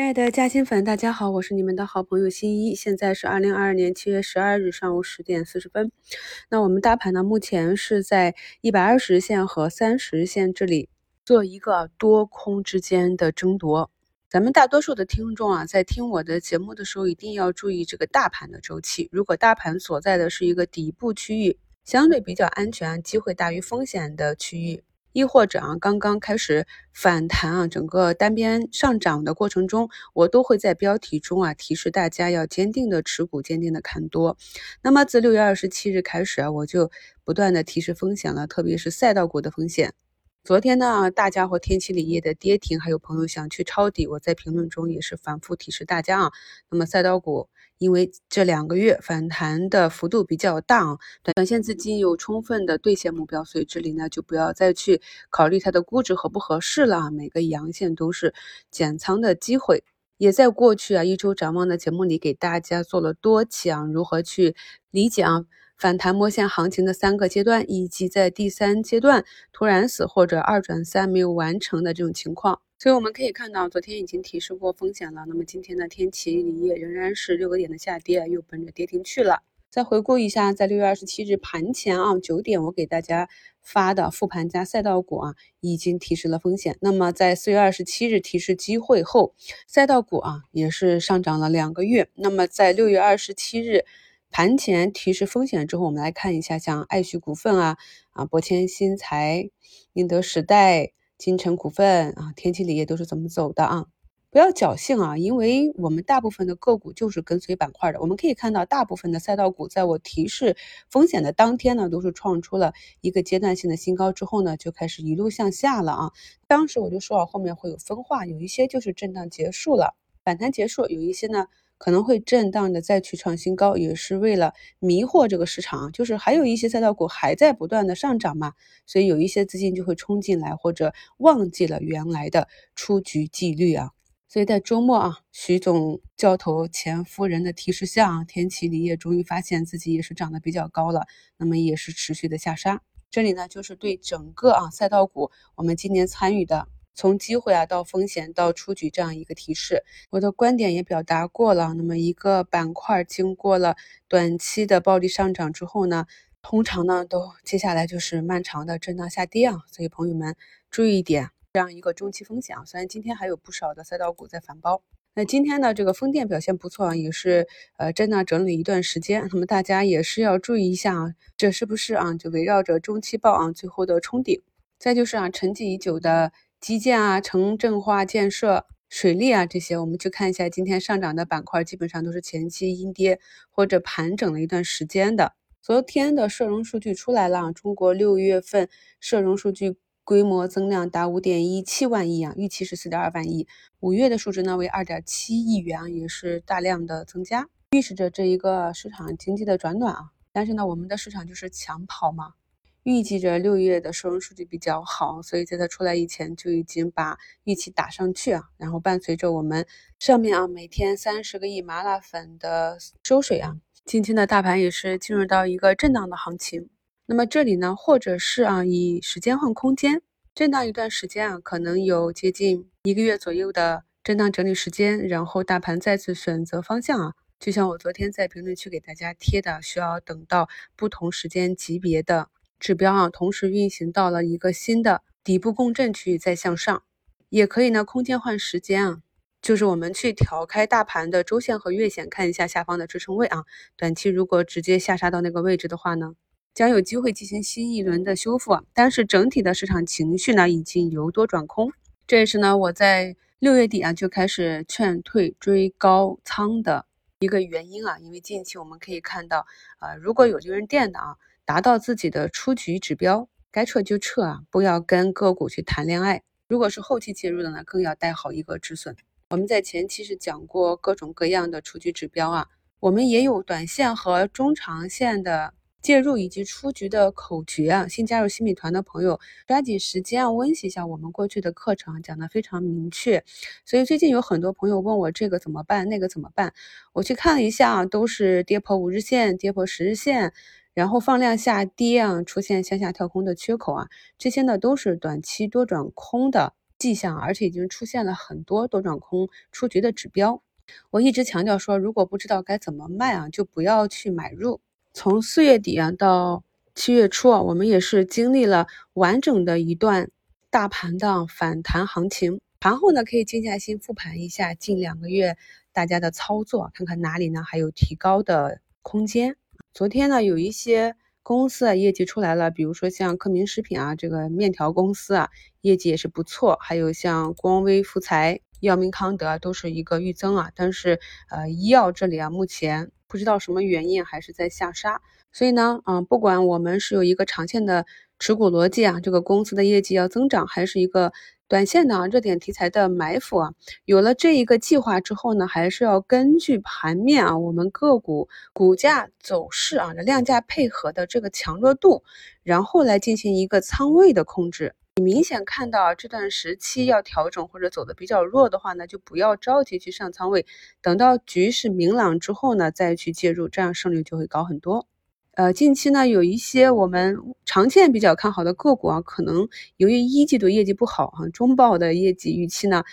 亲爱的嘉兴粉，大家好，我是你们的好朋友新一。现在是二零二二年七月十二日上午十点四十分。那我们大盘呢，目前是在一百二十线和三十线这里做一个多空之间的争夺。咱们大多数的听众啊，在听我的节目的时候，一定要注意这个大盘的周期。如果大盘所在的是一个底部区域，相对比较安全、机会大于风险的区域。亦或者啊，刚刚开始反弹啊，整个单边上涨的过程中，我都会在标题中啊提示大家要坚定的持股，坚定的看多。那么自六月二十七日开始啊，我就不断的提示风险了，特别是赛道股的风险。昨天呢，大家伙天齐锂业的跌停，还有朋友想去抄底，我在评论中也是反复提示大家啊。那么赛道股，因为这两个月反弹的幅度比较大啊，短线资金有充分的兑现目标，所以这里呢就不要再去考虑它的估值合不合适了。每个阳线都是减仓的机会，也在过去啊一周展望的节目里给大家做了多期啊，如何去理解啊。反弹摸线行情的三个阶段，以及在第三阶段突然死或者二转三没有完成的这种情况，所以我们可以看到，昨天已经提示过风险了。那么今天的天齐锂业仍然是六个点的下跌，又奔着跌停去了。再回顾一下，在六月二十七日盘前啊九点，我给大家发的复盘加赛道股啊，已经提示了风险。那么在四月二十七日提示机会后，赛道股啊也是上涨了两个月。那么在六月二十七日。盘前提示风险之后，我们来看一下，像爱旭股份啊、啊博千新材、宁德时代、金城股份啊、天齐锂业都是怎么走的啊？不要侥幸啊，因为我们大部分的个股就是跟随板块的。我们可以看到，大部分的赛道股在我提示风险的当天呢，都是创出了一个阶段性的新高之后呢，就开始一路向下了啊。当时我就说啊，后面会有分化，有一些就是震荡结束了，反弹结束，有一些呢。可能会震荡的再去创新高，也是为了迷惑这个市场。就是还有一些赛道股还在不断的上涨嘛，所以有一些资金就会冲进来，或者忘记了原来的出局纪律啊。所以在周末啊，徐总教头前夫人的提示下，天齐锂业终于发现自己也是涨得比较高了，那么也是持续的下杀。这里呢，就是对整个啊赛道股，我们今年参与的。从机会啊到风险到出局这样一个提示，我的观点也表达过了。那么一个板块经过了短期的暴力上涨之后呢，通常呢都接下来就是漫长的震荡下跌啊。所以朋友们注意一点，这样一个中期风险啊。虽然今天还有不少的赛道股在反包，那今天呢这个风电表现不错啊，也是呃震荡整理一段时间。那么大家也是要注意一下啊，这是不是啊就围绕着中期报啊最后的冲顶？再就是啊沉寂已久的。基建啊，城镇化建设、水利啊，这些我们去看一下，今天上涨的板块基本上都是前期阴跌或者盘整了一段时间的。昨天的社融数据出来了，中国六月份社融数据规模增量达五点一七万亿啊，预期是四点二万亿。五月的数值呢为二点七亿元，也是大量的增加，预示着这一个市场经济的转暖啊。但是呢，我们的市场就是抢跑嘛。预计着六月的收容数据比较好，所以在它出来以前就已经把预期打上去啊。然后伴随着我们上面啊每天三十个亿麻辣粉的收水啊，今天的大盘也是进入到一个震荡的行情。那么这里呢，或者是啊以时间换空间，震荡一段时间啊，可能有接近一个月左右的震荡整理时间，然后大盘再次选择方向啊。就像我昨天在评论区给大家贴的，需要等到不同时间级别的。指标啊，同时运行到了一个新的底部共振区域，再向上，也可以呢，空间换时间啊，就是我们去调开大盘的周线和月线，看一下下方的支撑位啊。短期如果直接下杀到那个位置的话呢，将有机会进行新一轮的修复啊。但是整体的市场情绪呢，已经由多转空，这也是呢我在六月底啊就开始劝退追高仓的一个原因啊。因为近期我们可以看到，呃，如果有利润垫的啊。达到自己的出局指标，该撤就撤啊，不要跟个股去谈恋爱。如果是后期介入的呢，更要带好一个止损。我们在前期是讲过各种各样的出局指标啊，我们也有短线和中长线的介入以及出局的口诀啊。新加入新米团的朋友，抓紧时间啊，温习一下我们过去的课程，讲的非常明确。所以最近有很多朋友问我这个怎么办，那个怎么办，我去看了一下，都是跌破五日线，跌破十日线。然后放量下跌啊，出现向下跳空的缺口啊，这些呢都是短期多转空的迹象，而且已经出现了很多多转空出局的指标。我一直强调说，如果不知道该怎么卖啊，就不要去买入。从四月底啊到七月初啊，我们也是经历了完整的一段大盘的反弹行情。盘后呢，可以静下心复盘一下近两个月大家的操作，看看哪里呢还有提高的空间。昨天呢，有一些公司啊业绩出来了，比如说像克明食品啊，这个面条公司啊业绩也是不错，还有像光威复材、药明康德都是一个预增啊。但是呃，医药这里啊，目前不知道什么原因还是在下杀，所以呢，嗯，不管我们是有一个长线的持股逻辑啊，这个公司的业绩要增长，还是一个。短线的热点题材的埋伏啊，有了这一个计划之后呢，还是要根据盘面啊，我们个股股价走势啊的量价配合的这个强弱度，然后来进行一个仓位的控制。你明显看到这段时期要调整或者走的比较弱的话呢，就不要着急去上仓位，等到局势明朗之后呢，再去介入，这样胜率就会高很多。呃，近期呢有一些我们长线比较看好的个股啊，可能由于一季度业绩不好啊，中报的业绩预期呢，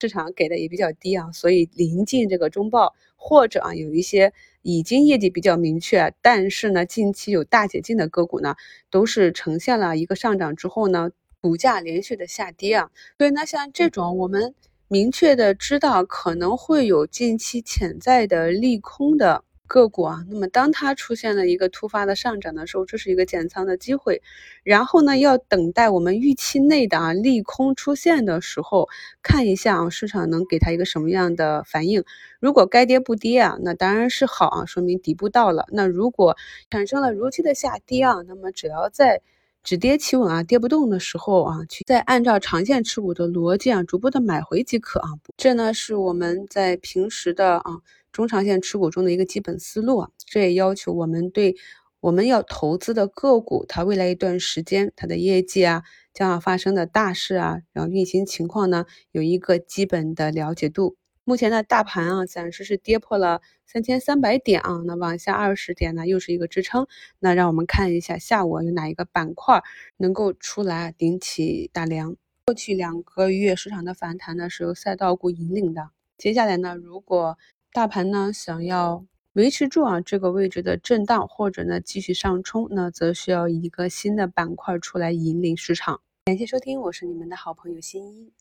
市场给的也比较低啊，所以临近这个中报或者啊有一些已经业绩比较明确，但是呢近期有大解禁的个股呢，都是呈现了一个上涨之后呢，股价连续的下跌啊，所以呢像这种我们明确的知道可能会有近期潜在的利空的。个股啊，那么当它出现了一个突发的上涨的时候，这是一个减仓的机会。然后呢，要等待我们预期内的啊利空出现的时候，看一下啊市场能给它一个什么样的反应。如果该跌不跌啊，那当然是好啊，说明底部到了。那如果产生了如期的下跌啊，那么只要在止跌企稳啊，跌不动的时候啊，去再按照长线持股的逻辑啊，逐步的买回即可啊。这呢是我们在平时的啊。中长线持股中的一个基本思路啊，这也要求我们对我们要投资的个股，它未来一段时间它的业绩啊，将要发生的大事啊，然后运行情况呢，有一个基本的了解度。目前的大盘啊，暂时是跌破了三千三百点啊，那往下二十点呢，又是一个支撑。那让我们看一下下午有哪一个板块能够出来顶起大梁。过去两个月市场的反弹呢，是由赛道股引领的。接下来呢，如果大盘呢，想要维持住啊这个位置的震荡，或者呢继续上冲，那则需要一个新的板块出来引领市场。感谢收听，我是你们的好朋友新一。